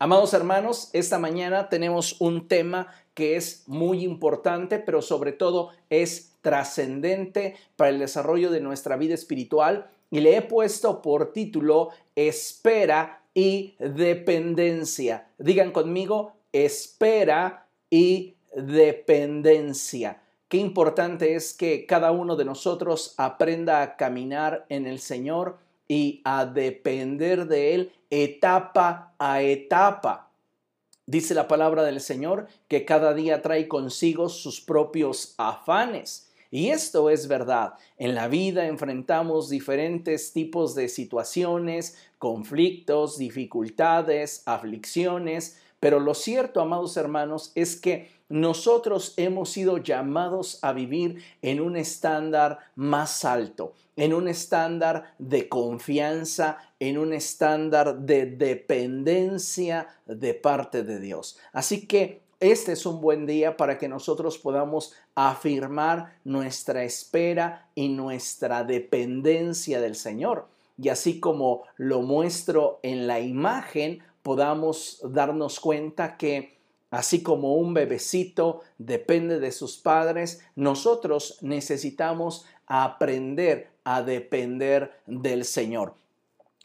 Amados hermanos, esta mañana tenemos un tema que es muy importante, pero sobre todo es trascendente para el desarrollo de nuestra vida espiritual y le he puesto por título Espera y dependencia. Digan conmigo, espera y dependencia. Qué importante es que cada uno de nosotros aprenda a caminar en el Señor y a depender de Él etapa a etapa. Dice la palabra del Señor que cada día trae consigo sus propios afanes. Y esto es verdad. En la vida enfrentamos diferentes tipos de situaciones, conflictos, dificultades, aflicciones, pero lo cierto, amados hermanos, es que nosotros hemos sido llamados a vivir en un estándar más alto, en un estándar de confianza, en un estándar de dependencia de parte de Dios. Así que este es un buen día para que nosotros podamos afirmar nuestra espera y nuestra dependencia del Señor. Y así como lo muestro en la imagen, podamos darnos cuenta que Así como un bebecito depende de sus padres, nosotros necesitamos aprender a depender del Señor.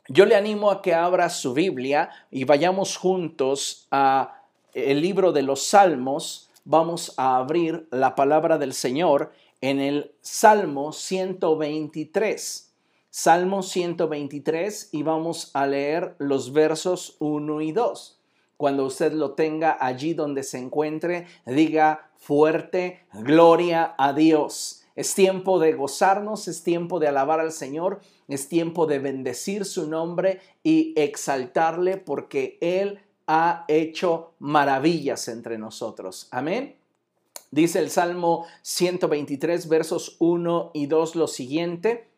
Yo le animo a que abra su Biblia y vayamos juntos a el libro de los Salmos. Vamos a abrir la palabra del Señor en el Salmo 123. Salmo 123 y vamos a leer los versos 1 y 2. Cuando usted lo tenga allí donde se encuentre, diga fuerte, gloria a Dios. Es tiempo de gozarnos, es tiempo de alabar al Señor, es tiempo de bendecir su nombre y exaltarle porque Él ha hecho maravillas entre nosotros. Amén. Dice el Salmo 123, versos 1 y 2 lo siguiente.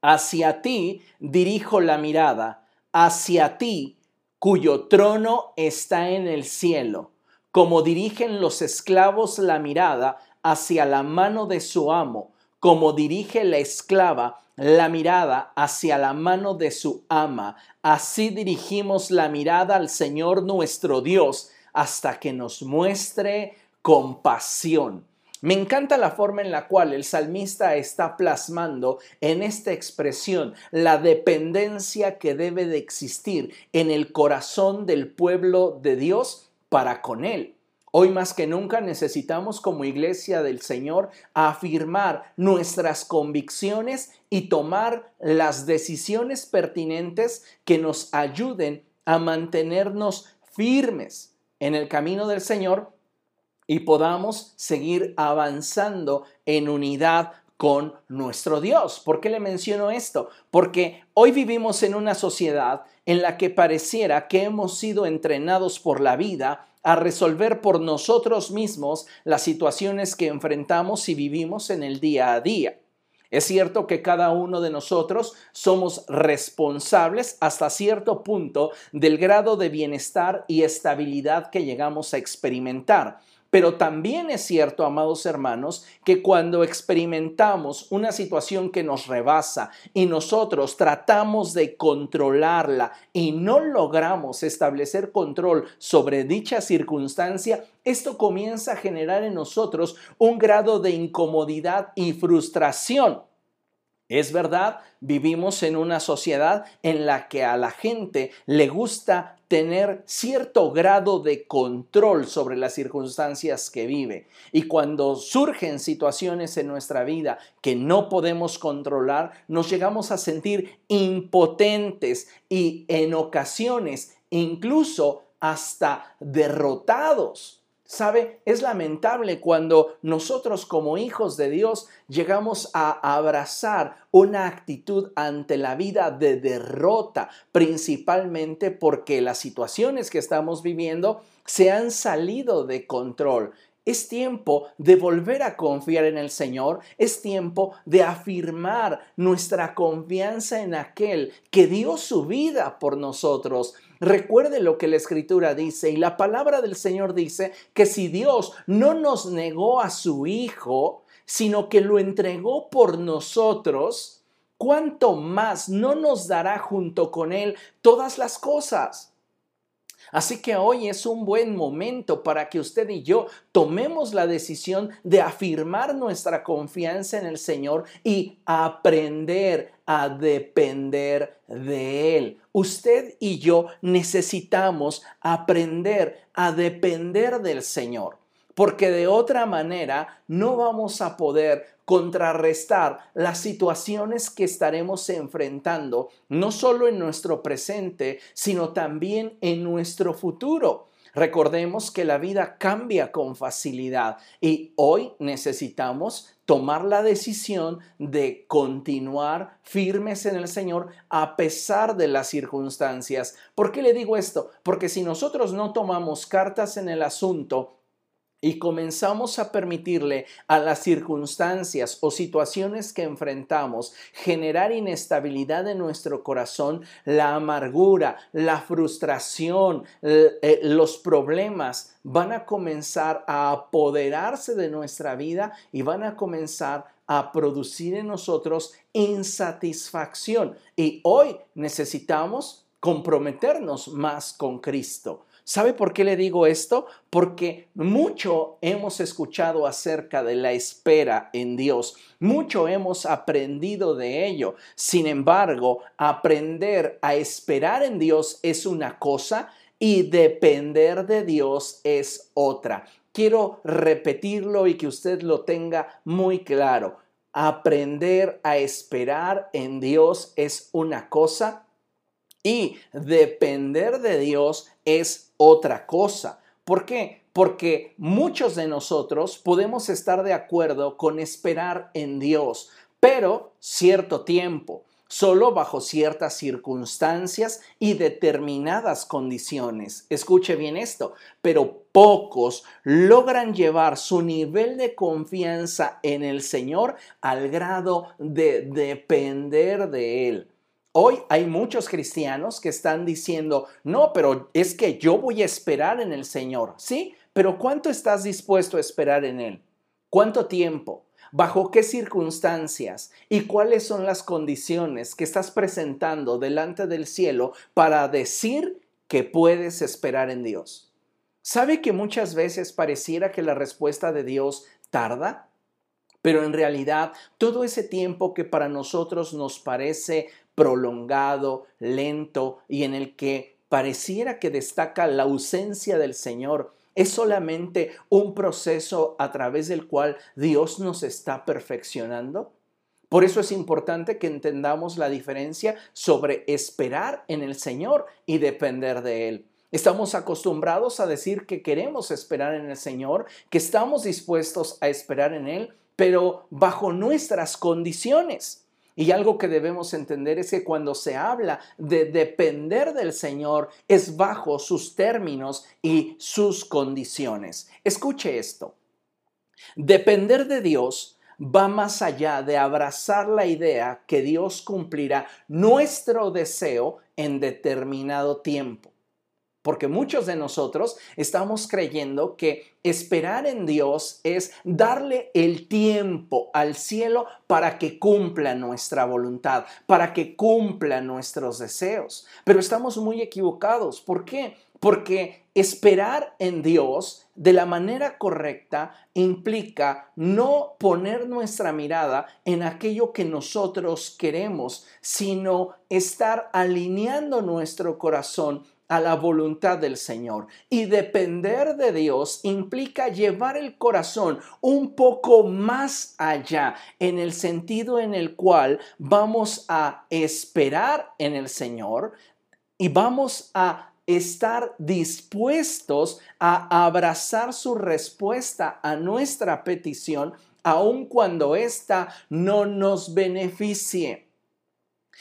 Hacia ti dirijo la mirada, hacia ti cuyo trono está en el cielo, como dirigen los esclavos la mirada hacia la mano de su amo, como dirige la esclava la mirada hacia la mano de su ama, así dirigimos la mirada al Señor nuestro Dios hasta que nos muestre compasión. Me encanta la forma en la cual el salmista está plasmando en esta expresión la dependencia que debe de existir en el corazón del pueblo de Dios para con él. Hoy más que nunca necesitamos como iglesia del Señor afirmar nuestras convicciones y tomar las decisiones pertinentes que nos ayuden a mantenernos firmes en el camino del Señor y podamos seguir avanzando en unidad con nuestro Dios. ¿Por qué le menciono esto? Porque hoy vivimos en una sociedad en la que pareciera que hemos sido entrenados por la vida a resolver por nosotros mismos las situaciones que enfrentamos y vivimos en el día a día. Es cierto que cada uno de nosotros somos responsables hasta cierto punto del grado de bienestar y estabilidad que llegamos a experimentar. Pero también es cierto, amados hermanos, que cuando experimentamos una situación que nos rebasa y nosotros tratamos de controlarla y no logramos establecer control sobre dicha circunstancia, esto comienza a generar en nosotros un grado de incomodidad y frustración. Es verdad, vivimos en una sociedad en la que a la gente le gusta tener cierto grado de control sobre las circunstancias que vive. Y cuando surgen situaciones en nuestra vida que no podemos controlar, nos llegamos a sentir impotentes y en ocasiones incluso hasta derrotados. ¿Sabe? Es lamentable cuando nosotros como hijos de Dios llegamos a abrazar una actitud ante la vida de derrota, principalmente porque las situaciones que estamos viviendo se han salido de control. Es tiempo de volver a confiar en el Señor, es tiempo de afirmar nuestra confianza en aquel que dio su vida por nosotros. Recuerde lo que la escritura dice y la palabra del Señor dice que si Dios no nos negó a su Hijo, sino que lo entregó por nosotros, ¿cuánto más no nos dará junto con Él todas las cosas? Así que hoy es un buen momento para que usted y yo tomemos la decisión de afirmar nuestra confianza en el Señor y aprender a depender de Él. Usted y yo necesitamos aprender a depender del Señor, porque de otra manera no vamos a poder contrarrestar las situaciones que estaremos enfrentando, no solo en nuestro presente, sino también en nuestro futuro. Recordemos que la vida cambia con facilidad y hoy necesitamos tomar la decisión de continuar firmes en el Señor a pesar de las circunstancias. ¿Por qué le digo esto? Porque si nosotros no tomamos cartas en el asunto, y comenzamos a permitirle a las circunstancias o situaciones que enfrentamos generar inestabilidad en nuestro corazón, la amargura, la frustración, eh, los problemas van a comenzar a apoderarse de nuestra vida y van a comenzar a producir en nosotros insatisfacción. Y hoy necesitamos comprometernos más con Cristo. ¿Sabe por qué le digo esto? Porque mucho hemos escuchado acerca de la espera en Dios, mucho hemos aprendido de ello. Sin embargo, aprender a esperar en Dios es una cosa y depender de Dios es otra. Quiero repetirlo y que usted lo tenga muy claro. Aprender a esperar en Dios es una cosa y depender de Dios es otra cosa. ¿Por qué? Porque muchos de nosotros podemos estar de acuerdo con esperar en Dios, pero cierto tiempo, solo bajo ciertas circunstancias y determinadas condiciones. Escuche bien esto, pero pocos logran llevar su nivel de confianza en el Señor al grado de depender de Él. Hoy hay muchos cristianos que están diciendo, no, pero es que yo voy a esperar en el Señor, ¿sí? Pero ¿cuánto estás dispuesto a esperar en Él? ¿Cuánto tiempo? ¿Bajo qué circunstancias? ¿Y cuáles son las condiciones que estás presentando delante del cielo para decir que puedes esperar en Dios? ¿Sabe que muchas veces pareciera que la respuesta de Dios tarda? Pero en realidad todo ese tiempo que para nosotros nos parece prolongado, lento y en el que pareciera que destaca la ausencia del Señor, es solamente un proceso a través del cual Dios nos está perfeccionando. Por eso es importante que entendamos la diferencia sobre esperar en el Señor y depender de Él. Estamos acostumbrados a decir que queremos esperar en el Señor, que estamos dispuestos a esperar en Él, pero bajo nuestras condiciones. Y algo que debemos entender es que cuando se habla de depender del Señor es bajo sus términos y sus condiciones. Escuche esto. Depender de Dios va más allá de abrazar la idea que Dios cumplirá nuestro deseo en determinado tiempo. Porque muchos de nosotros estamos creyendo que esperar en Dios es darle el tiempo al cielo para que cumpla nuestra voluntad, para que cumpla nuestros deseos. Pero estamos muy equivocados. ¿Por qué? Porque esperar en Dios de la manera correcta implica no poner nuestra mirada en aquello que nosotros queremos, sino estar alineando nuestro corazón a la voluntad del Señor. Y depender de Dios implica llevar el corazón un poco más allá, en el sentido en el cual vamos a esperar en el Señor y vamos a estar dispuestos a abrazar su respuesta a nuestra petición, aun cuando ésta no nos beneficie.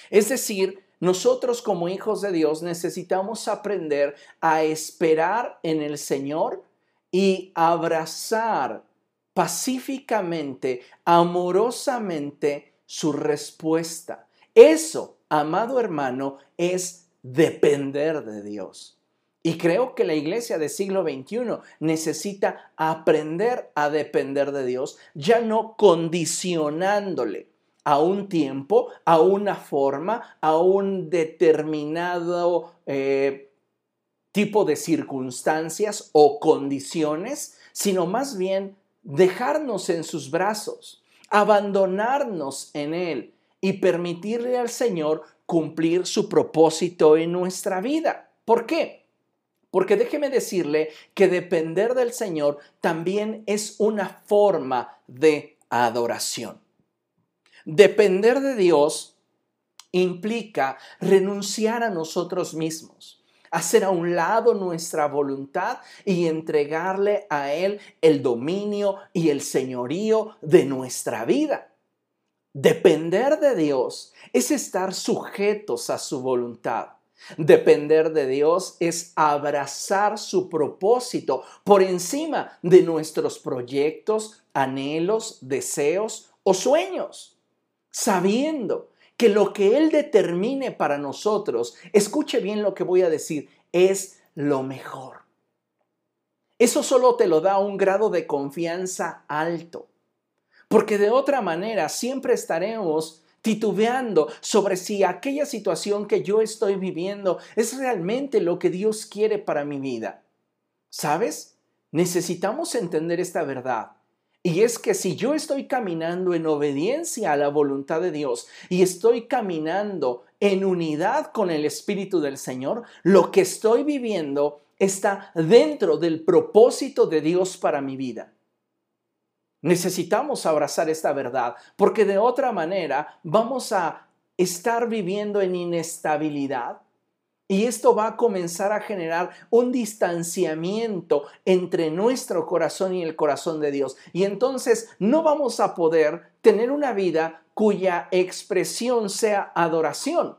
Es decir, nosotros como hijos de Dios necesitamos aprender a esperar en el Señor y abrazar pacíficamente, amorosamente su respuesta. Eso, amado hermano, es depender de Dios. Y creo que la iglesia del siglo XXI necesita aprender a depender de Dios, ya no condicionándole a un tiempo, a una forma, a un determinado eh, tipo de circunstancias o condiciones, sino más bien dejarnos en sus brazos, abandonarnos en Él y permitirle al Señor cumplir su propósito en nuestra vida. ¿Por qué? Porque déjeme decirle que depender del Señor también es una forma de adoración. Depender de Dios implica renunciar a nosotros mismos, hacer a un lado nuestra voluntad y entregarle a Él el dominio y el señorío de nuestra vida. Depender de Dios es estar sujetos a su voluntad. Depender de Dios es abrazar su propósito por encima de nuestros proyectos, anhelos, deseos o sueños, sabiendo que lo que Él determine para nosotros, escuche bien lo que voy a decir, es lo mejor. Eso solo te lo da un grado de confianza alto, porque de otra manera siempre estaremos titubeando sobre si aquella situación que yo estoy viviendo es realmente lo que Dios quiere para mi vida. ¿Sabes? Necesitamos entender esta verdad. Y es que si yo estoy caminando en obediencia a la voluntad de Dios y estoy caminando en unidad con el Espíritu del Señor, lo que estoy viviendo está dentro del propósito de Dios para mi vida. Necesitamos abrazar esta verdad porque de otra manera vamos a estar viviendo en inestabilidad, y esto va a comenzar a generar un distanciamiento entre nuestro corazón y el corazón de Dios. Y entonces no vamos a poder tener una vida cuya expresión sea adoración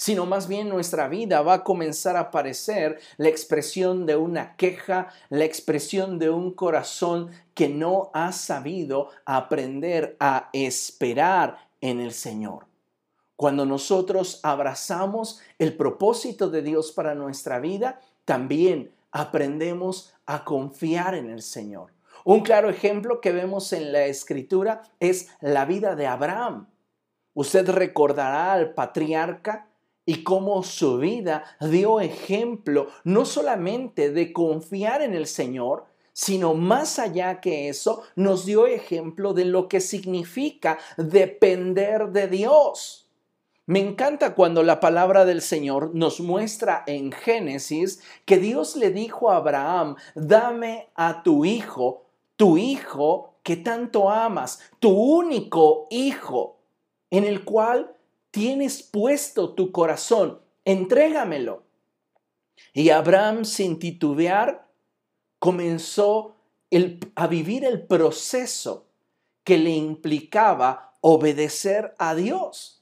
sino más bien nuestra vida va a comenzar a parecer la expresión de una queja, la expresión de un corazón que no ha sabido aprender a esperar en el Señor. Cuando nosotros abrazamos el propósito de Dios para nuestra vida, también aprendemos a confiar en el Señor. Un claro ejemplo que vemos en la escritura es la vida de Abraham. Usted recordará al patriarca y cómo su vida dio ejemplo no solamente de confiar en el Señor, sino más allá que eso, nos dio ejemplo de lo que significa depender de Dios. Me encanta cuando la palabra del Señor nos muestra en Génesis que Dios le dijo a Abraham, dame a tu hijo, tu hijo que tanto amas, tu único hijo, en el cual tienes puesto tu corazón, entrégamelo. Y Abraham, sin titubear, comenzó a vivir el proceso que le implicaba obedecer a Dios.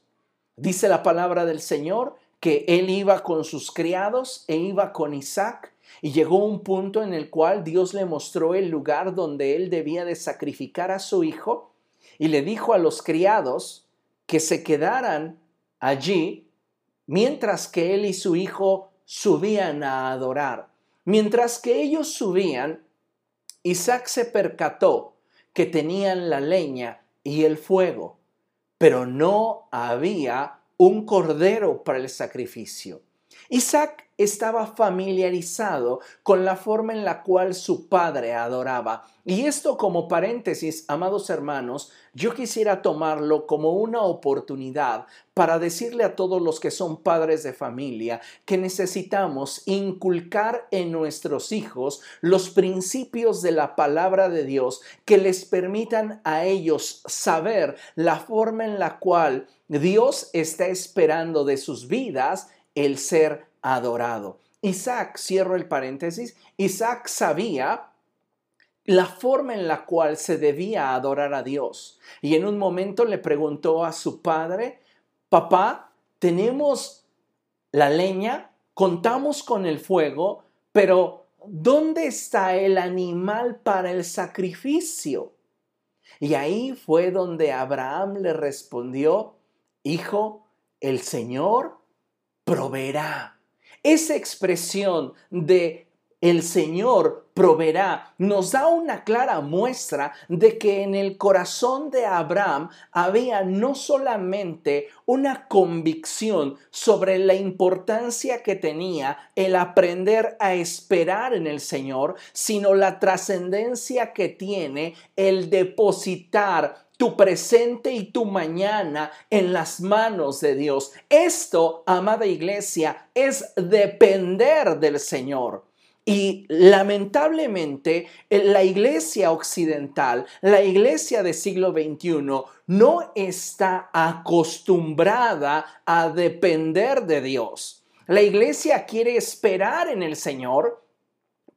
Dice la palabra del Señor que él iba con sus criados e iba con Isaac y llegó un punto en el cual Dios le mostró el lugar donde él debía de sacrificar a su hijo y le dijo a los criados que se quedaran allí mientras que él y su hijo subían a adorar. Mientras que ellos subían, Isaac se percató que tenían la leña y el fuego pero no había un cordero para el sacrificio. Isaac estaba familiarizado con la forma en la cual su padre adoraba. Y esto como paréntesis, amados hermanos, yo quisiera tomarlo como una oportunidad para decirle a todos los que son padres de familia que necesitamos inculcar en nuestros hijos los principios de la palabra de Dios que les permitan a ellos saber la forma en la cual Dios está esperando de sus vidas el ser adorado. Isaac, cierro el paréntesis, Isaac sabía la forma en la cual se debía adorar a Dios. Y en un momento le preguntó a su padre, papá, tenemos la leña, contamos con el fuego, pero ¿dónde está el animal para el sacrificio? Y ahí fue donde Abraham le respondió, hijo, el Señor proveerá. Esa expresión de el Señor proveerá, nos da una clara muestra de que en el corazón de Abraham había no solamente una convicción sobre la importancia que tenía el aprender a esperar en el Señor, sino la trascendencia que tiene el depositar tu presente y tu mañana en las manos de Dios. Esto, amada iglesia, es depender del Señor. Y lamentablemente la iglesia occidental, la iglesia del siglo XXI, no está acostumbrada a depender de Dios. La iglesia quiere esperar en el Señor,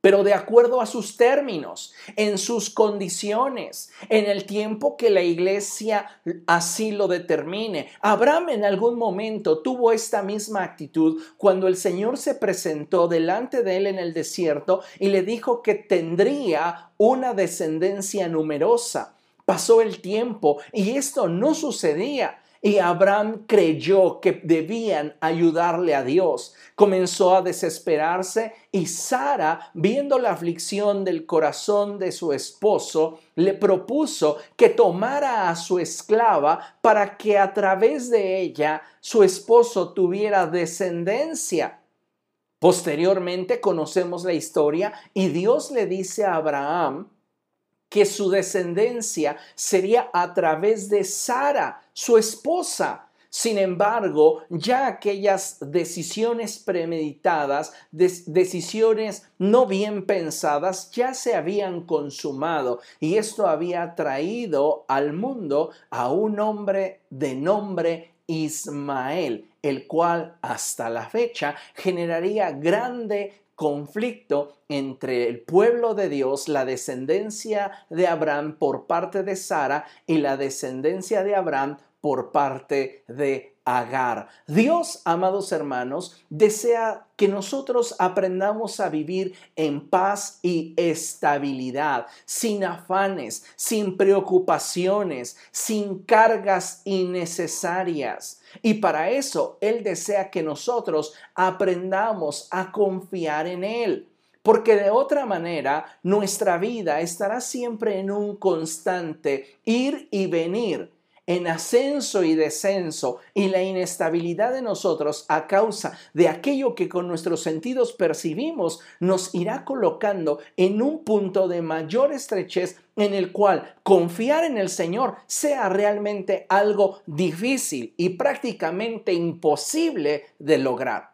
pero de acuerdo a sus términos, en sus condiciones, en el tiempo que la iglesia así lo determine. Abraham en algún momento tuvo esta misma actitud cuando el Señor se presentó delante de él en el desierto y le dijo que tendría una descendencia numerosa. Pasó el tiempo y esto no sucedía. Y Abraham creyó que debían ayudarle a Dios. Comenzó a desesperarse y Sara, viendo la aflicción del corazón de su esposo, le propuso que tomara a su esclava para que a través de ella su esposo tuviera descendencia. Posteriormente conocemos la historia y Dios le dice a Abraham, que su descendencia sería a través de Sara, su esposa. Sin embargo, ya aquellas decisiones premeditadas, decisiones no bien pensadas, ya se habían consumado y esto había traído al mundo a un hombre de nombre Ismael, el cual hasta la fecha generaría grande conflicto entre el pueblo de Dios, la descendencia de Abraham por parte de Sara y la descendencia de Abraham por parte de Agar. Dios, amados hermanos, desea que nosotros aprendamos a vivir en paz y estabilidad, sin afanes, sin preocupaciones, sin cargas innecesarias. Y para eso Él desea que nosotros aprendamos a confiar en Él. Porque de otra manera nuestra vida estará siempre en un constante ir y venir en ascenso y descenso y la inestabilidad de nosotros a causa de aquello que con nuestros sentidos percibimos nos irá colocando en un punto de mayor estrechez en el cual confiar en el Señor sea realmente algo difícil y prácticamente imposible de lograr.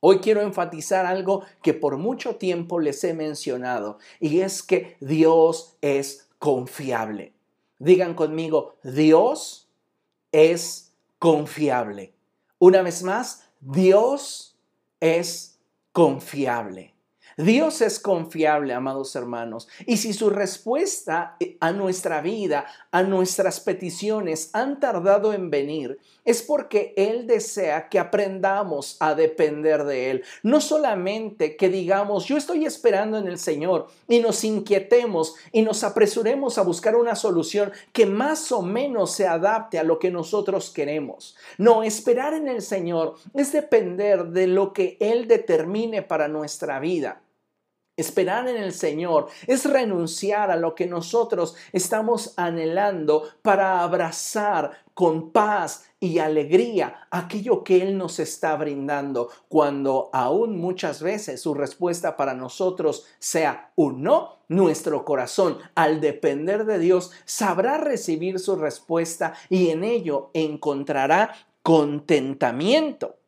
Hoy quiero enfatizar algo que por mucho tiempo les he mencionado y es que Dios es confiable. Digan conmigo, Dios es confiable. Una vez más, Dios es confiable. Dios es confiable, amados hermanos, y si su respuesta eh, a nuestra vida, a nuestras peticiones han tardado en venir, es porque Él desea que aprendamos a depender de Él. No solamente que digamos, yo estoy esperando en el Señor y nos inquietemos y nos apresuremos a buscar una solución que más o menos se adapte a lo que nosotros queremos. No, esperar en el Señor es depender de lo que Él determine para nuestra vida. Esperar en el Señor es renunciar a lo que nosotros estamos anhelando para abrazar con paz y alegría aquello que Él nos está brindando, cuando aún muchas veces su respuesta para nosotros sea un no, nuestro corazón, al depender de Dios, sabrá recibir su respuesta y en ello encontrará contentamiento.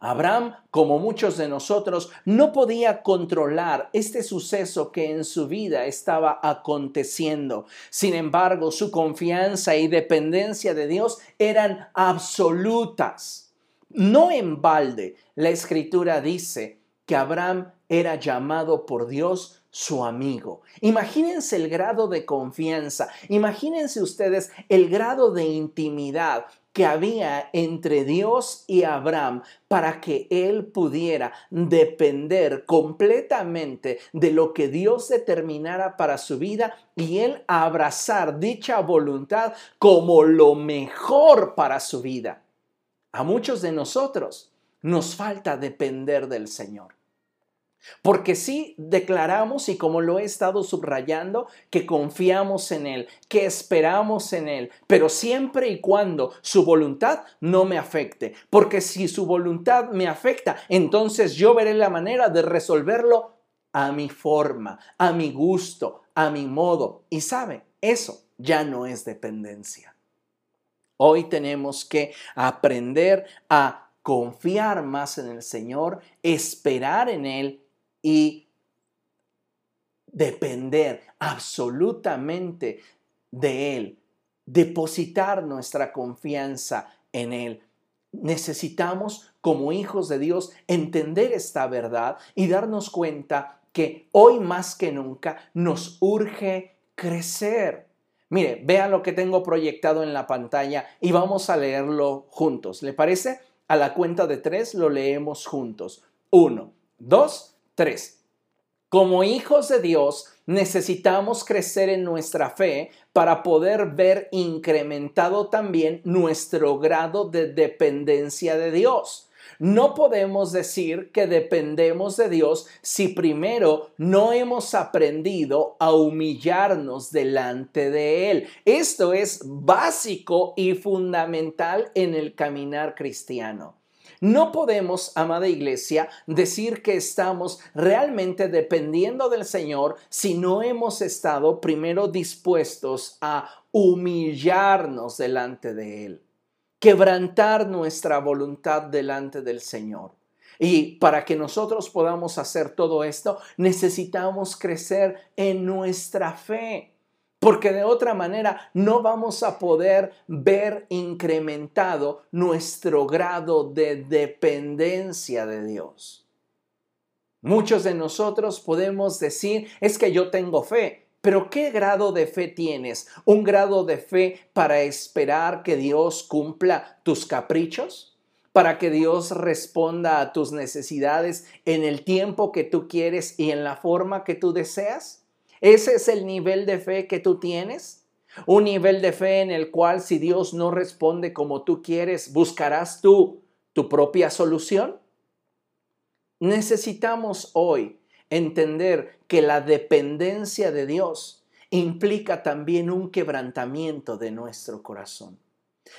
Abraham, como muchos de nosotros, no podía controlar este suceso que en su vida estaba aconteciendo. Sin embargo, su confianza y dependencia de Dios eran absolutas. No en balde, la escritura dice que Abraham era llamado por Dios su amigo. Imagínense el grado de confianza, imagínense ustedes el grado de intimidad que había entre Dios y Abraham para que él pudiera depender completamente de lo que Dios determinara para su vida y él abrazar dicha voluntad como lo mejor para su vida. A muchos de nosotros nos falta depender del Señor. Porque sí declaramos, y como lo he estado subrayando, que confiamos en Él, que esperamos en Él, pero siempre y cuando su voluntad no me afecte. Porque si su voluntad me afecta, entonces yo veré la manera de resolverlo a mi forma, a mi gusto, a mi modo. Y sabe, eso ya no es dependencia. Hoy tenemos que aprender a confiar más en el Señor, esperar en Él y depender absolutamente de Él, depositar nuestra confianza en Él. Necesitamos, como hijos de Dios, entender esta verdad y darnos cuenta que hoy más que nunca nos urge crecer. Mire, vean lo que tengo proyectado en la pantalla y vamos a leerlo juntos. ¿Le parece? A la cuenta de tres lo leemos juntos. Uno, dos, 3. Como hijos de Dios, necesitamos crecer en nuestra fe para poder ver incrementado también nuestro grado de dependencia de Dios. No podemos decir que dependemos de Dios si primero no hemos aprendido a humillarnos delante de Él. Esto es básico y fundamental en el caminar cristiano. No podemos, amada iglesia, decir que estamos realmente dependiendo del Señor si no hemos estado primero dispuestos a humillarnos delante de Él, quebrantar nuestra voluntad delante del Señor. Y para que nosotros podamos hacer todo esto, necesitamos crecer en nuestra fe porque de otra manera no vamos a poder ver incrementado nuestro grado de dependencia de Dios. Muchos de nosotros podemos decir, es que yo tengo fe, pero ¿qué grado de fe tienes? ¿Un grado de fe para esperar que Dios cumpla tus caprichos? ¿Para que Dios responda a tus necesidades en el tiempo que tú quieres y en la forma que tú deseas? ¿Ese es el nivel de fe que tú tienes? Un nivel de fe en el cual si Dios no responde como tú quieres, buscarás tú tu propia solución. Necesitamos hoy entender que la dependencia de Dios implica también un quebrantamiento de nuestro corazón.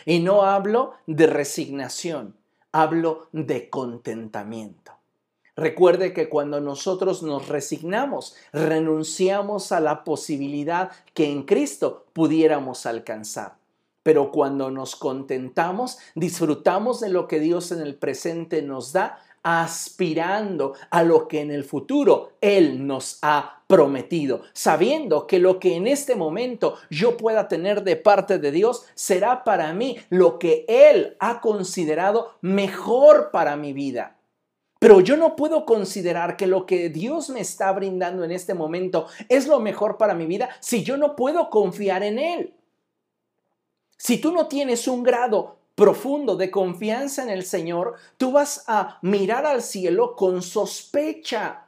Y no hablo de resignación, hablo de contentamiento. Recuerde que cuando nosotros nos resignamos, renunciamos a la posibilidad que en Cristo pudiéramos alcanzar. Pero cuando nos contentamos, disfrutamos de lo que Dios en el presente nos da, aspirando a lo que en el futuro Él nos ha prometido, sabiendo que lo que en este momento yo pueda tener de parte de Dios será para mí lo que Él ha considerado mejor para mi vida. Pero yo no puedo considerar que lo que Dios me está brindando en este momento es lo mejor para mi vida si yo no puedo confiar en Él. Si tú no tienes un grado profundo de confianza en el Señor, tú vas a mirar al cielo con sospecha.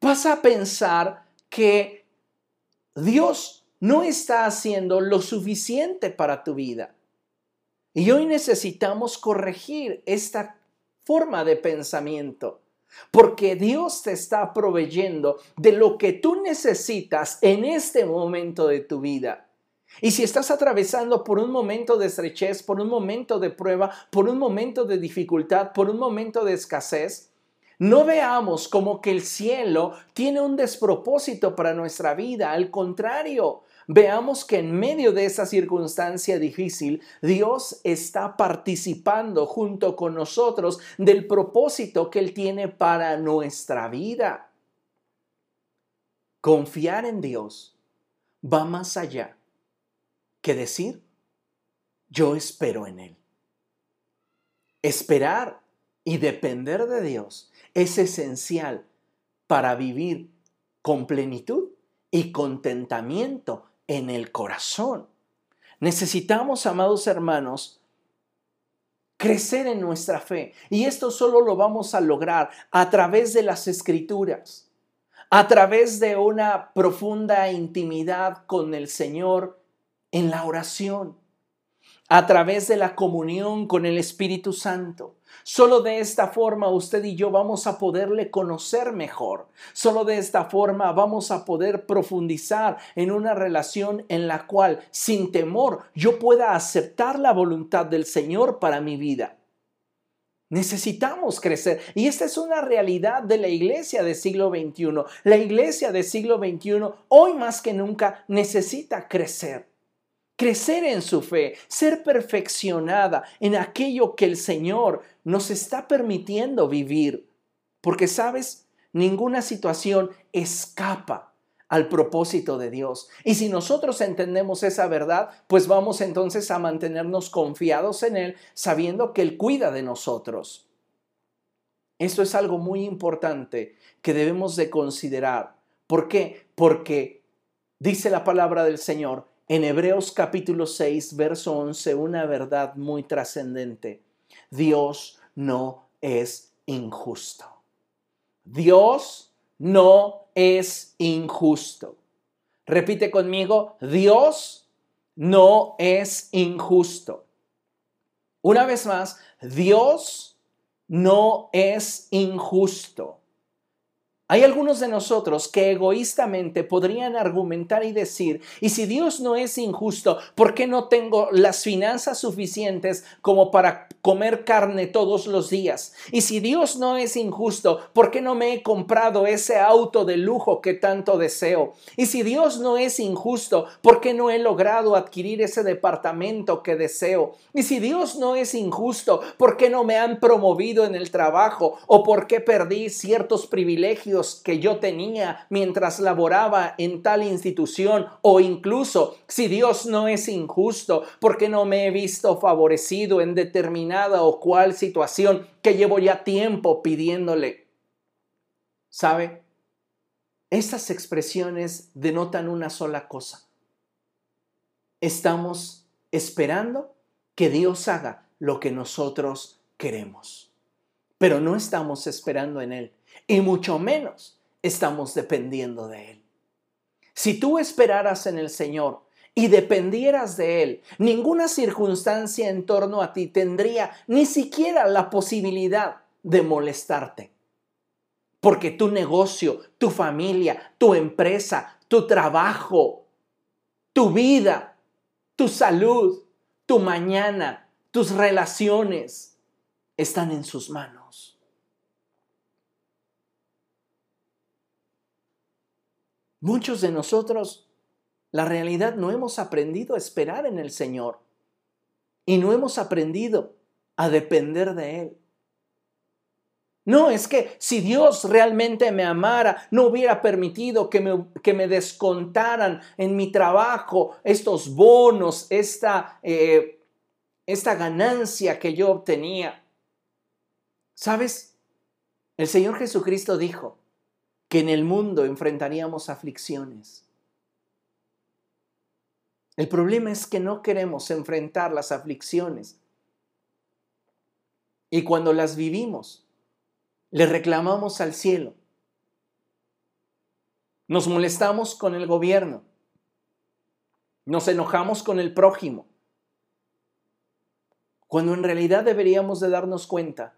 Vas a pensar que Dios no está haciendo lo suficiente para tu vida. Y hoy necesitamos corregir esta forma de pensamiento. Porque Dios te está proveyendo de lo que tú necesitas en este momento de tu vida. Y si estás atravesando por un momento de estrechez, por un momento de prueba, por un momento de dificultad, por un momento de escasez, no veamos como que el cielo tiene un despropósito para nuestra vida. Al contrario, veamos que en medio de esa circunstancia difícil, Dios está participando junto con nosotros del propósito que Él tiene para nuestra vida. Confiar en Dios va más allá que decir, yo espero en Él. Esperar y depender de Dios es esencial para vivir con plenitud y contentamiento en el corazón. Necesitamos, amados hermanos, crecer en nuestra fe. Y esto solo lo vamos a lograr a través de las escrituras, a través de una profunda intimidad con el Señor en la oración, a través de la comunión con el Espíritu Santo. Solo de esta forma usted y yo vamos a poderle conocer mejor. Solo de esta forma vamos a poder profundizar en una relación en la cual, sin temor, yo pueda aceptar la voluntad del Señor para mi vida. Necesitamos crecer. Y esta es una realidad de la iglesia del siglo XXI. La iglesia del siglo XXI hoy más que nunca necesita crecer crecer en su fe, ser perfeccionada en aquello que el Señor nos está permitiendo vivir. Porque, ¿sabes? Ninguna situación escapa al propósito de Dios. Y si nosotros entendemos esa verdad, pues vamos entonces a mantenernos confiados en Él, sabiendo que Él cuida de nosotros. Esto es algo muy importante que debemos de considerar. ¿Por qué? Porque dice la palabra del Señor, en Hebreos capítulo 6, verso 11, una verdad muy trascendente. Dios no es injusto. Dios no es injusto. Repite conmigo, Dios no es injusto. Una vez más, Dios no es injusto. Hay algunos de nosotros que egoístamente podrían argumentar y decir, y si Dios no es injusto, ¿por qué no tengo las finanzas suficientes como para comer carne todos los días? Y si Dios no es injusto, ¿por qué no me he comprado ese auto de lujo que tanto deseo? Y si Dios no es injusto, ¿por qué no he logrado adquirir ese departamento que deseo? Y si Dios no es injusto, ¿por qué no me han promovido en el trabajo? ¿O por qué perdí ciertos privilegios? Que yo tenía mientras laboraba en tal institución o incluso si Dios no es injusto, porque no me he visto favorecido en determinada o cual situación que llevo ya tiempo pidiéndole? ¿Sabe? Estas expresiones denotan una sola cosa. Estamos esperando que Dios haga lo que nosotros queremos, pero no estamos esperando en Él y mucho menos estamos dependiendo de Él. Si tú esperaras en el Señor y dependieras de Él, ninguna circunstancia en torno a ti tendría ni siquiera la posibilidad de molestarte. Porque tu negocio, tu familia, tu empresa, tu trabajo, tu vida, tu salud, tu mañana, tus relaciones están en sus manos. Muchos de nosotros, la realidad, no hemos aprendido a esperar en el Señor y no hemos aprendido a depender de Él. No, es que si Dios realmente me amara, no hubiera permitido que me, que me descontaran en mi trabajo estos bonos, esta, eh, esta ganancia que yo obtenía. ¿Sabes? El Señor Jesucristo dijo, que en el mundo enfrentaríamos aflicciones. El problema es que no queremos enfrentar las aflicciones. Y cuando las vivimos, le reclamamos al cielo. Nos molestamos con el gobierno. Nos enojamos con el prójimo. Cuando en realidad deberíamos de darnos cuenta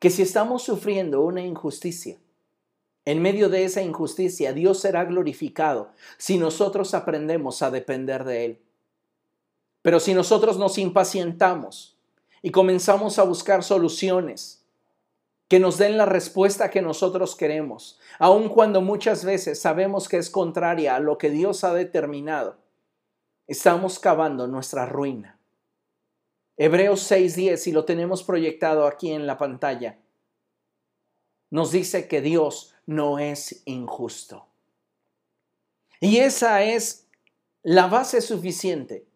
que si estamos sufriendo una injusticia, en medio de esa injusticia, Dios será glorificado si nosotros aprendemos a depender de Él. Pero si nosotros nos impacientamos y comenzamos a buscar soluciones que nos den la respuesta que nosotros queremos, aun cuando muchas veces sabemos que es contraria a lo que Dios ha determinado, estamos cavando nuestra ruina. Hebreos 6:10, y lo tenemos proyectado aquí en la pantalla, nos dice que Dios no es injusto. Y esa es la base suficiente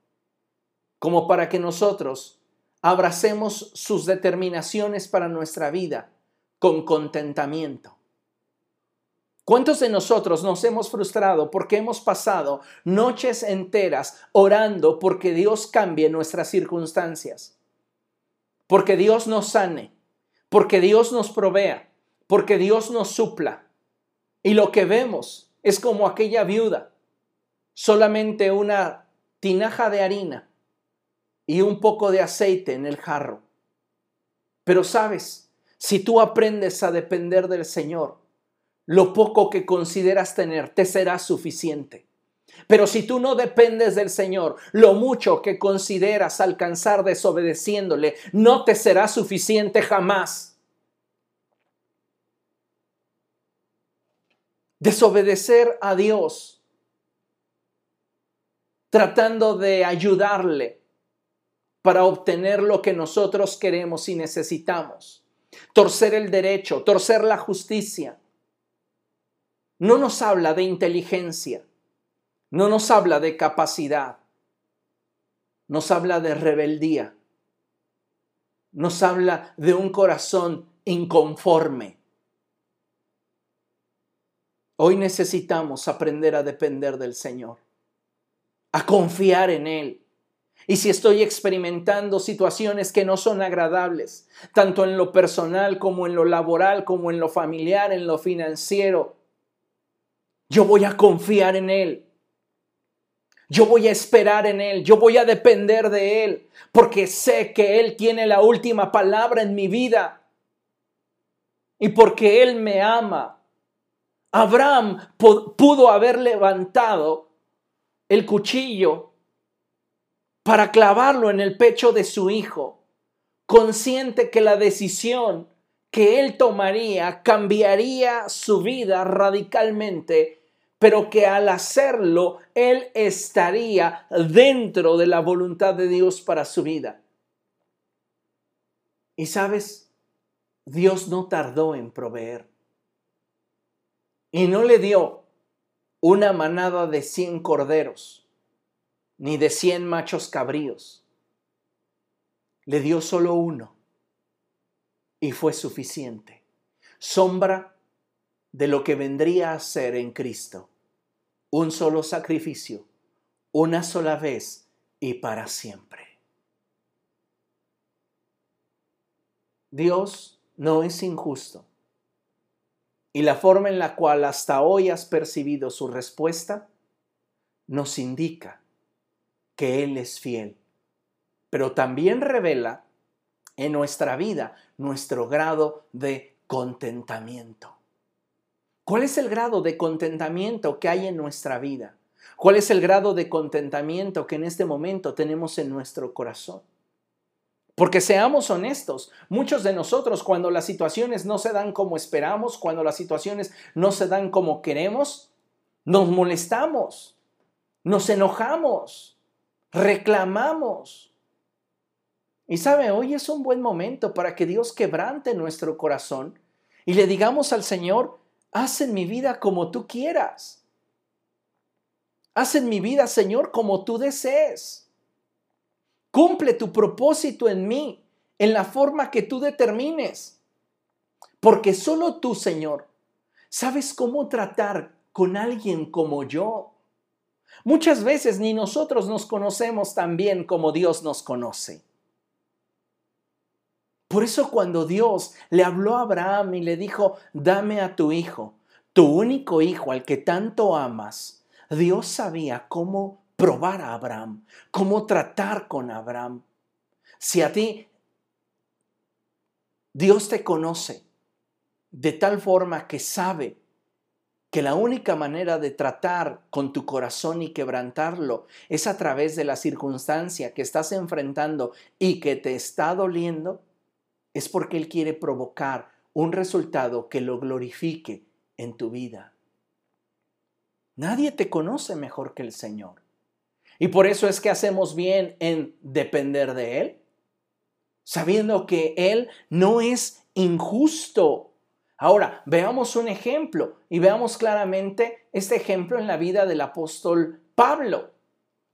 como para que nosotros abracemos sus determinaciones para nuestra vida con contentamiento. ¿Cuántos de nosotros nos hemos frustrado porque hemos pasado noches enteras orando porque Dios cambie nuestras circunstancias? Porque Dios nos sane, porque Dios nos provea, porque Dios nos supla. Y lo que vemos es como aquella viuda, solamente una tinaja de harina y un poco de aceite en el jarro. Pero sabes, si tú aprendes a depender del Señor, lo poco que consideras tener te será suficiente. Pero si tú no dependes del Señor, lo mucho que consideras alcanzar desobedeciéndole no te será suficiente jamás. Desobedecer a Dios, tratando de ayudarle para obtener lo que nosotros queremos y necesitamos. Torcer el derecho, torcer la justicia. No nos habla de inteligencia no nos habla de capacidad, nos habla de rebeldía, nos habla de un corazón inconforme. Hoy necesitamos aprender a depender del Señor, a confiar en Él. Y si estoy experimentando situaciones que no son agradables, tanto en lo personal como en lo laboral, como en lo familiar, en lo financiero, yo voy a confiar en Él. Yo voy a esperar en Él, yo voy a depender de Él, porque sé que Él tiene la última palabra en mi vida y porque Él me ama. Abraham pudo haber levantado el cuchillo para clavarlo en el pecho de su hijo, consciente que la decisión que él tomaría cambiaría su vida radicalmente pero que al hacerlo él estaría dentro de la voluntad de Dios para su vida. Y sabes, Dios no tardó en proveer. Y no le dio una manada de cien corderos, ni de cien machos cabríos. Le dio solo uno. Y fue suficiente. Sombra de lo que vendría a ser en Cristo un solo sacrificio, una sola vez y para siempre. Dios no es injusto. Y la forma en la cual hasta hoy has percibido su respuesta nos indica que Él es fiel, pero también revela en nuestra vida nuestro grado de contentamiento. ¿Cuál es el grado de contentamiento que hay en nuestra vida? ¿Cuál es el grado de contentamiento que en este momento tenemos en nuestro corazón? Porque seamos honestos, muchos de nosotros cuando las situaciones no se dan como esperamos, cuando las situaciones no se dan como queremos, nos molestamos, nos enojamos, reclamamos. Y sabe, hoy es un buen momento para que Dios quebrante nuestro corazón y le digamos al Señor, haz en mi vida como tú quieras. Haz en mi vida, Señor, como tú desees. Cumple tu propósito en mí, en la forma que tú determines. Porque solo tú, Señor, sabes cómo tratar con alguien como yo. Muchas veces ni nosotros nos conocemos tan bien como Dios nos conoce. Por eso cuando Dios le habló a Abraham y le dijo, dame a tu hijo, tu único hijo al que tanto amas, Dios sabía cómo probar a Abraham, cómo tratar con Abraham. Si a ti Dios te conoce de tal forma que sabe que la única manera de tratar con tu corazón y quebrantarlo es a través de la circunstancia que estás enfrentando y que te está doliendo, es porque Él quiere provocar un resultado que lo glorifique en tu vida. Nadie te conoce mejor que el Señor. Y por eso es que hacemos bien en depender de Él, sabiendo que Él no es injusto. Ahora, veamos un ejemplo y veamos claramente este ejemplo en la vida del apóstol Pablo.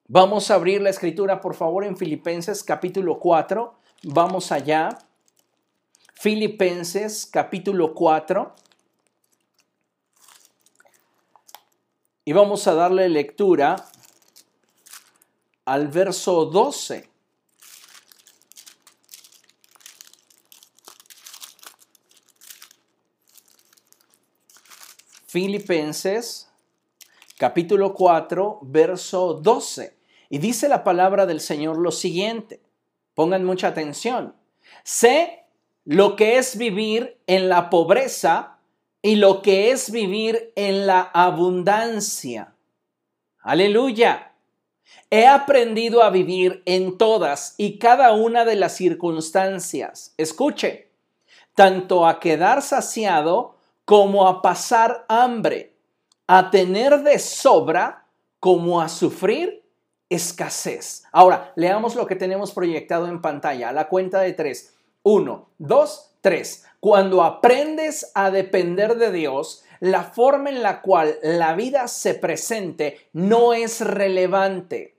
Vamos a abrir la escritura, por favor, en Filipenses capítulo 4. Vamos allá. Filipenses capítulo 4. Y vamos a darle lectura al verso 12. Filipenses capítulo 4, verso 12. Y dice la palabra del Señor lo siguiente, pongan mucha atención, sé lo que es vivir en la pobreza y lo que es vivir en la abundancia. Aleluya. He aprendido a vivir en todas y cada una de las circunstancias. Escuche, tanto a quedar saciado como a pasar hambre, a tener de sobra como a sufrir escasez. Ahora, leamos lo que tenemos proyectado en pantalla, a la cuenta de tres. Uno, dos, tres. Cuando aprendes a depender de Dios, la forma en la cual la vida se presente no es relevante,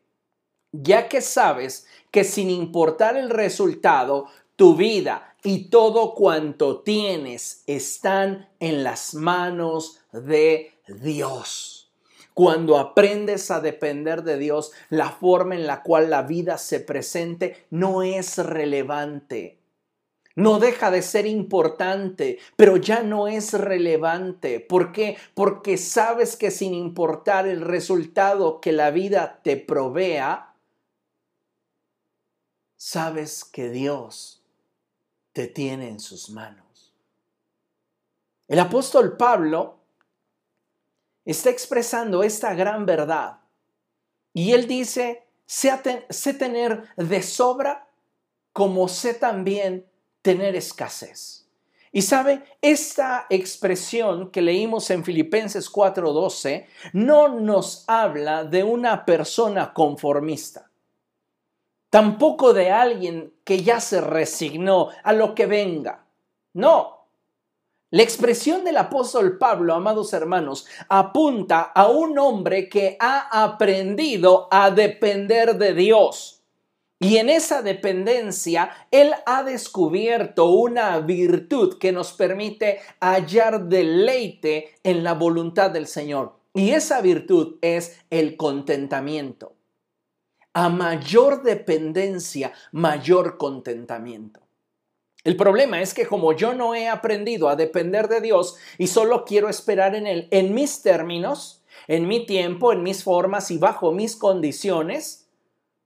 ya que sabes que sin importar el resultado, tu vida y todo cuanto tienes están en las manos de Dios. Cuando aprendes a depender de Dios, la forma en la cual la vida se presente no es relevante. No deja de ser importante, pero ya no es relevante. ¿Por qué? Porque sabes que sin importar el resultado que la vida te provea, sabes que Dios te tiene en sus manos. El apóstol Pablo está expresando esta gran verdad y él dice, sé, tener de sobra como sé también tener escasez. Y sabe, esta expresión que leímos en Filipenses 4:12 no nos habla de una persona conformista, tampoco de alguien que ya se resignó a lo que venga. No. La expresión del apóstol Pablo, amados hermanos, apunta a un hombre que ha aprendido a depender de Dios y en esa dependencia, Él ha descubierto una virtud que nos permite hallar deleite en la voluntad del Señor. Y esa virtud es el contentamiento. A mayor dependencia, mayor contentamiento. El problema es que como yo no he aprendido a depender de Dios y solo quiero esperar en Él, en mis términos, en mi tiempo, en mis formas y bajo mis condiciones,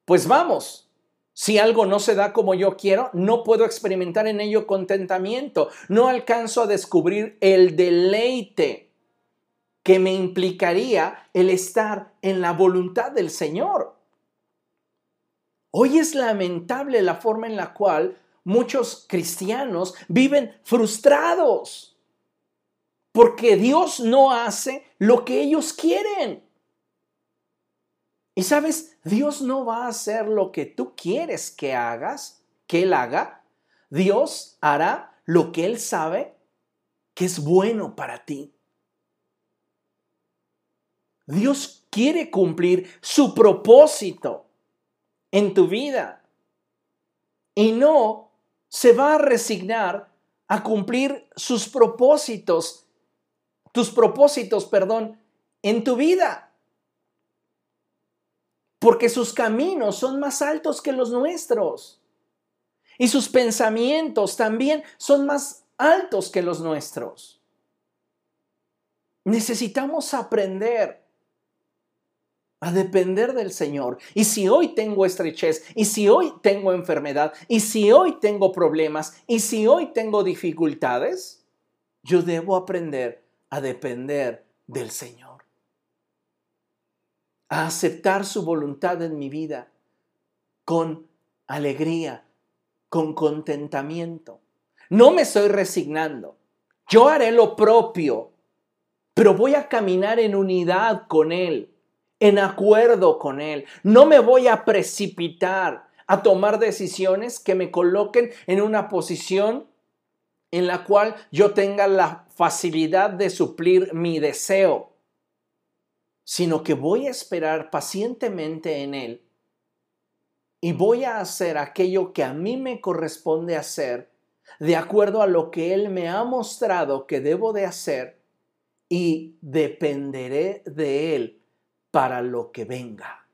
pues vamos, si algo no se da como yo quiero, no puedo experimentar en ello contentamiento. No alcanzo a descubrir el deleite que me implicaría el estar en la voluntad del Señor. Hoy es lamentable la forma en la cual muchos cristianos viven frustrados porque Dios no hace lo que ellos quieren. Y sabes, Dios no va a hacer lo que tú quieres que hagas, que Él haga. Dios hará lo que Él sabe que es bueno para ti. Dios quiere cumplir su propósito en tu vida y no se va a resignar a cumplir sus propósitos, tus propósitos, perdón, en tu vida porque sus caminos son más altos que los nuestros. Y sus pensamientos también son más altos que los nuestros. Necesitamos aprender a depender del Señor. Y si hoy tengo estrechez, y si hoy tengo enfermedad, y si hoy tengo problemas, y si hoy tengo dificultades, yo debo aprender a depender del Señor a aceptar su voluntad en mi vida con alegría, con contentamiento. No me estoy resignando. Yo haré lo propio, pero voy a caminar en unidad con Él, en acuerdo con Él. No me voy a precipitar a tomar decisiones que me coloquen en una posición en la cual yo tenga la facilidad de suplir mi deseo sino que voy a esperar pacientemente en Él y voy a hacer aquello que a mí me corresponde hacer de acuerdo a lo que Él me ha mostrado que debo de hacer y dependeré de Él para lo que venga.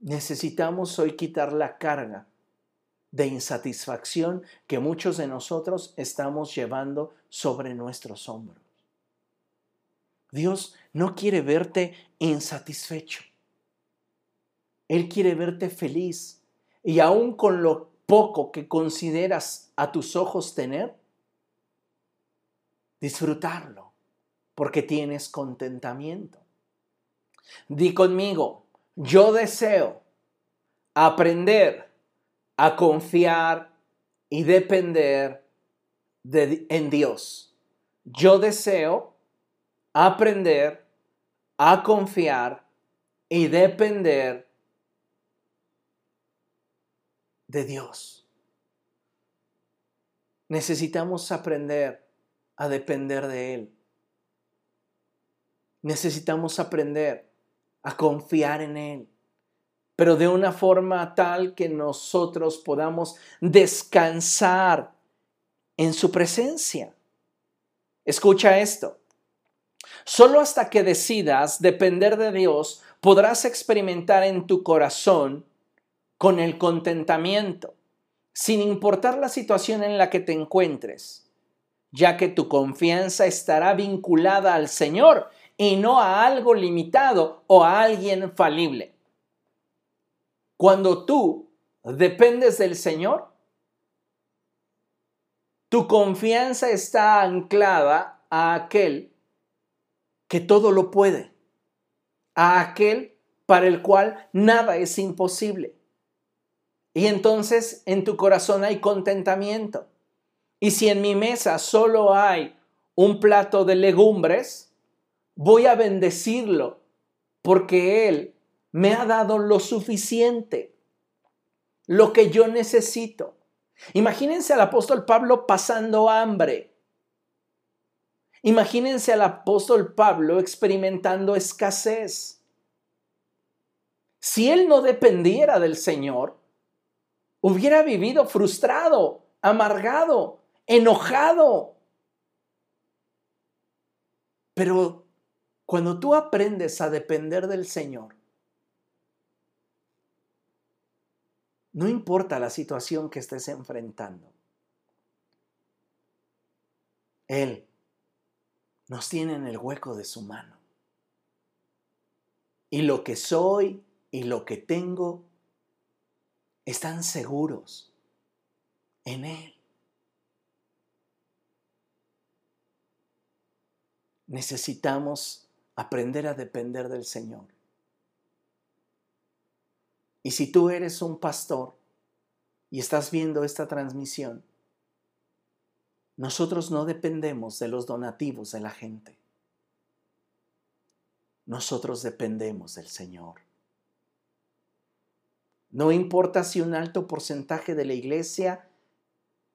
Necesitamos hoy quitar la carga de insatisfacción que muchos de nosotros estamos llevando sobre nuestros hombros. Dios no quiere verte insatisfecho. Él quiere verte feliz. Y aún con lo poco que consideras a tus ojos tener, disfrutarlo, porque tienes contentamiento. Di conmigo, yo deseo aprender a confiar y depender en Dios. Yo deseo aprender a confiar y depender de Dios. Necesitamos aprender a depender de Él. Necesitamos aprender a confiar en Él, pero de una forma tal que nosotros podamos descansar en su presencia. Escucha esto. Solo hasta que decidas depender de Dios podrás experimentar en tu corazón con el contentamiento, sin importar la situación en la que te encuentres, ya que tu confianza estará vinculada al Señor y no a algo limitado o a alguien falible. Cuando tú dependes del Señor, tu confianza está anclada a aquel que todo lo puede, a aquel para el cual nada es imposible. Y entonces en tu corazón hay contentamiento. Y si en mi mesa solo hay un plato de legumbres, voy a bendecirlo porque Él me ha dado lo suficiente, lo que yo necesito. Imagínense al apóstol Pablo pasando hambre. Imagínense al apóstol Pablo experimentando escasez. Si él no dependiera del Señor, hubiera vivido frustrado, amargado, enojado. Pero cuando tú aprendes a depender del Señor, no importa la situación que estés enfrentando, Él nos tiene en el hueco de su mano. Y lo que soy y lo que tengo están seguros en Él. Necesitamos aprender a depender del Señor. Y si tú eres un pastor y estás viendo esta transmisión, nosotros no dependemos de los donativos de la gente. Nosotros dependemos del Señor. No importa si un alto porcentaje de la iglesia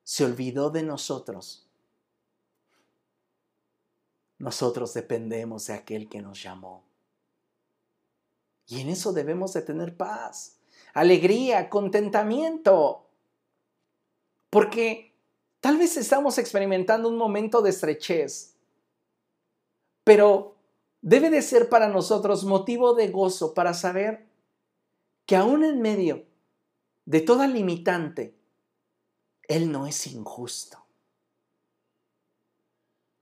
se olvidó de nosotros. Nosotros dependemos de aquel que nos llamó. Y en eso debemos de tener paz, alegría, contentamiento. Porque tal vez estamos experimentando un momento de estrechez, pero debe de ser para nosotros motivo de gozo para saber que aún en medio de toda limitante, Él no es injusto.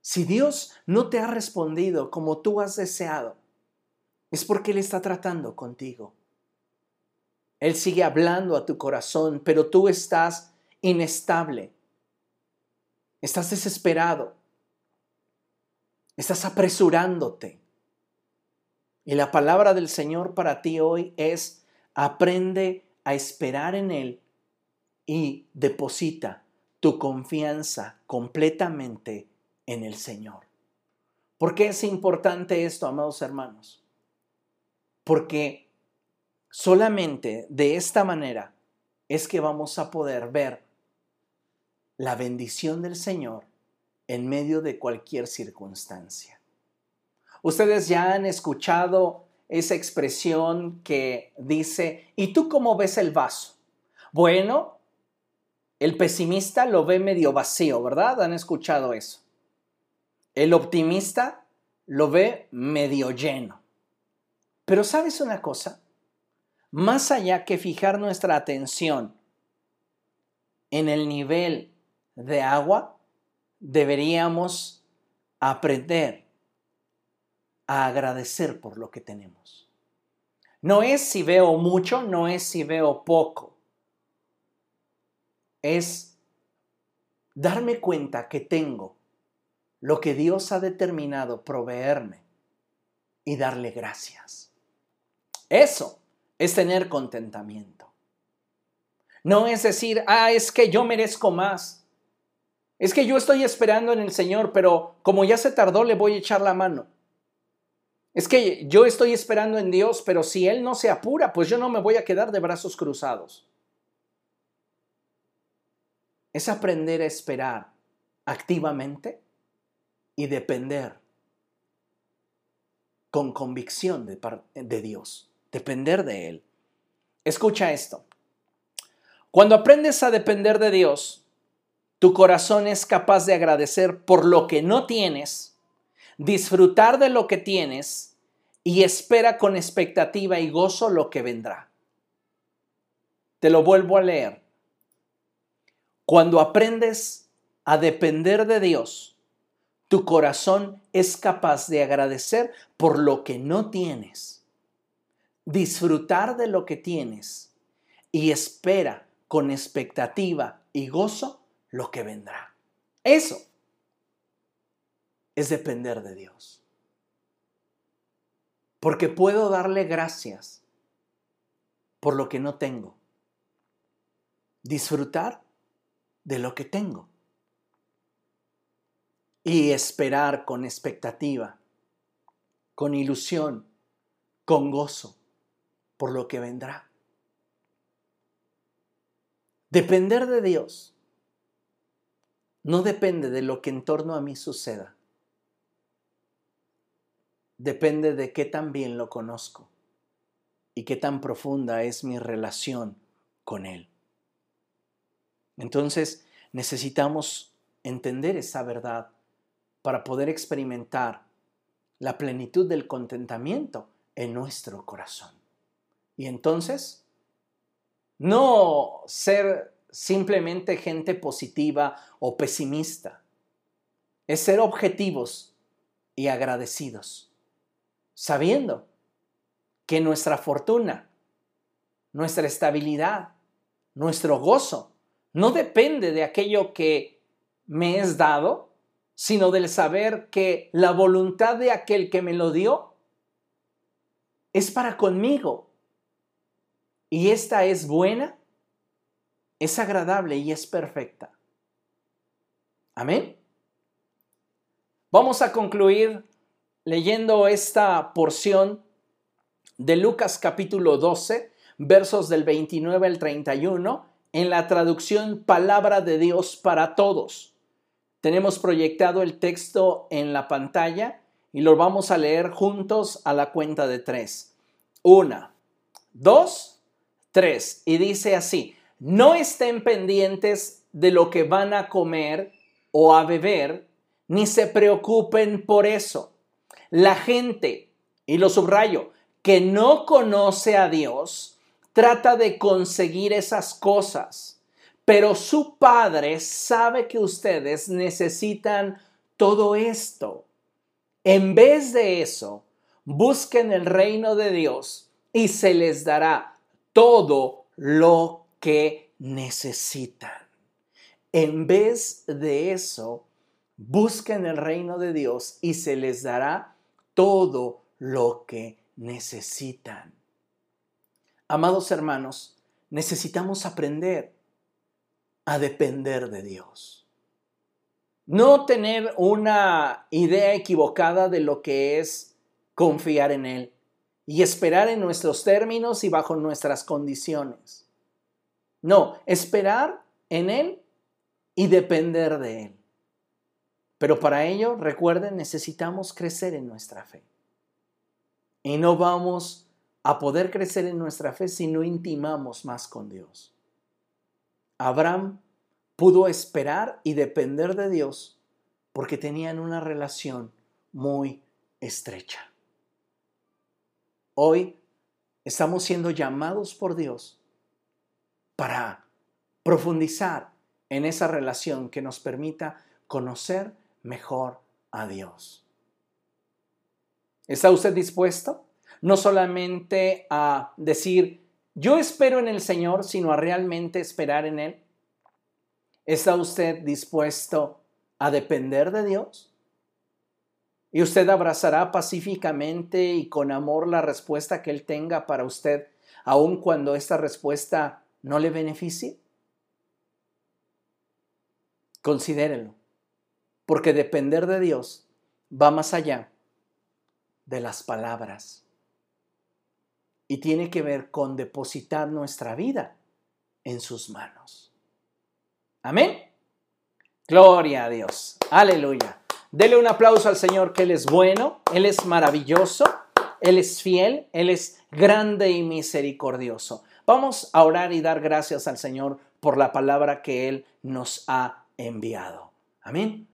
Si Dios no te ha respondido como tú has deseado, es porque Él está tratando contigo. Él sigue hablando a tu corazón, pero tú estás inestable. Estás desesperado. Estás apresurándote. Y la palabra del Señor para ti hoy es, Aprende a esperar en Él y deposita tu confianza completamente en el Señor. ¿Por qué es importante esto, amados hermanos? Porque solamente de esta manera es que vamos a poder ver la bendición del Señor en medio de cualquier circunstancia. Ustedes ya han escuchado esa expresión que dice, ¿y tú cómo ves el vaso? Bueno, el pesimista lo ve medio vacío, ¿verdad? ¿Han escuchado eso? El optimista lo ve medio lleno. Pero ¿sabes una cosa? Más allá que fijar nuestra atención en el nivel de agua, deberíamos aprender a agradecer por lo que tenemos. No es si veo mucho, no es si veo poco. Es darme cuenta que tengo lo que Dios ha determinado proveerme y darle gracias. Eso es tener contentamiento. No es decir, ah, es que yo merezco más. Es que yo estoy esperando en el Señor, pero como ya se tardó, le voy a echar la mano. Es que yo estoy esperando en Dios, pero si Él no se apura, pues yo no me voy a quedar de brazos cruzados. Es aprender a esperar activamente y depender con convicción de, de Dios, depender de Él. Escucha esto. Cuando aprendes a depender de Dios, tu corazón es capaz de agradecer por lo que no tienes, disfrutar de lo que tienes y espera con expectativa y gozo lo que vendrá. Te lo vuelvo a leer. Cuando aprendes a depender de Dios, tu corazón es capaz de agradecer por lo que no tienes, disfrutar de lo que tienes y espera con expectativa y gozo lo que vendrá. Eso es depender de Dios. Porque puedo darle gracias por lo que no tengo. Disfrutar de lo que tengo y esperar con expectativa, con ilusión, con gozo por lo que vendrá. Depender de Dios no depende de lo que en torno a mí suceda. Depende de qué tan bien lo conozco y qué tan profunda es mi relación con Él. Entonces necesitamos entender esa verdad para poder experimentar la plenitud del contentamiento en nuestro corazón. Y entonces, no ser simplemente gente positiva o pesimista, es ser objetivos y agradecidos, sabiendo que nuestra fortuna, nuestra estabilidad, nuestro gozo, no depende de aquello que me es dado, sino del saber que la voluntad de aquel que me lo dio es para conmigo. Y esta es buena, es agradable y es perfecta. Amén. Vamos a concluir leyendo esta porción de Lucas capítulo 12, versos del 29 al 31, en la traducción Palabra de Dios para Todos. Tenemos proyectado el texto en la pantalla y lo vamos a leer juntos a la cuenta de tres. Una, dos, tres. Y dice así, no estén pendientes de lo que van a comer o a beber, ni se preocupen por eso. La gente, y lo subrayo, que no conoce a Dios, trata de conseguir esas cosas pero su padre sabe que ustedes necesitan todo esto. En vez de eso, busquen el reino de Dios y se les dará todo lo que necesitan. En vez de eso, busquen el reino de Dios y se les dará todo lo que necesitan. Amados hermanos, necesitamos aprender a depender de Dios. No tener una idea equivocada de lo que es confiar en Él y esperar en nuestros términos y bajo nuestras condiciones. No, esperar en Él y depender de Él. Pero para ello, recuerden, necesitamos crecer en nuestra fe. Y no vamos a poder crecer en nuestra fe si no intimamos más con Dios. Abraham pudo esperar y depender de Dios porque tenían una relación muy estrecha. Hoy estamos siendo llamados por Dios para profundizar en esa relación que nos permita conocer mejor a Dios. ¿Está usted dispuesto? No solamente a decir, yo espero en el Señor, sino a realmente esperar en Él. ¿Está usted dispuesto a depender de Dios? Y usted abrazará pacíficamente y con amor la respuesta que Él tenga para usted, aun cuando esta respuesta no le beneficie. Considérelo, porque depender de Dios va más allá de las palabras y tiene que ver con depositar nuestra vida en sus manos. Amén. Gloria a Dios. Aleluya. Dele un aplauso al Señor que Él es bueno, Él es maravilloso, Él es fiel, Él es grande y misericordioso. Vamos a orar y dar gracias al Señor por la palabra que Él nos ha enviado. Amén.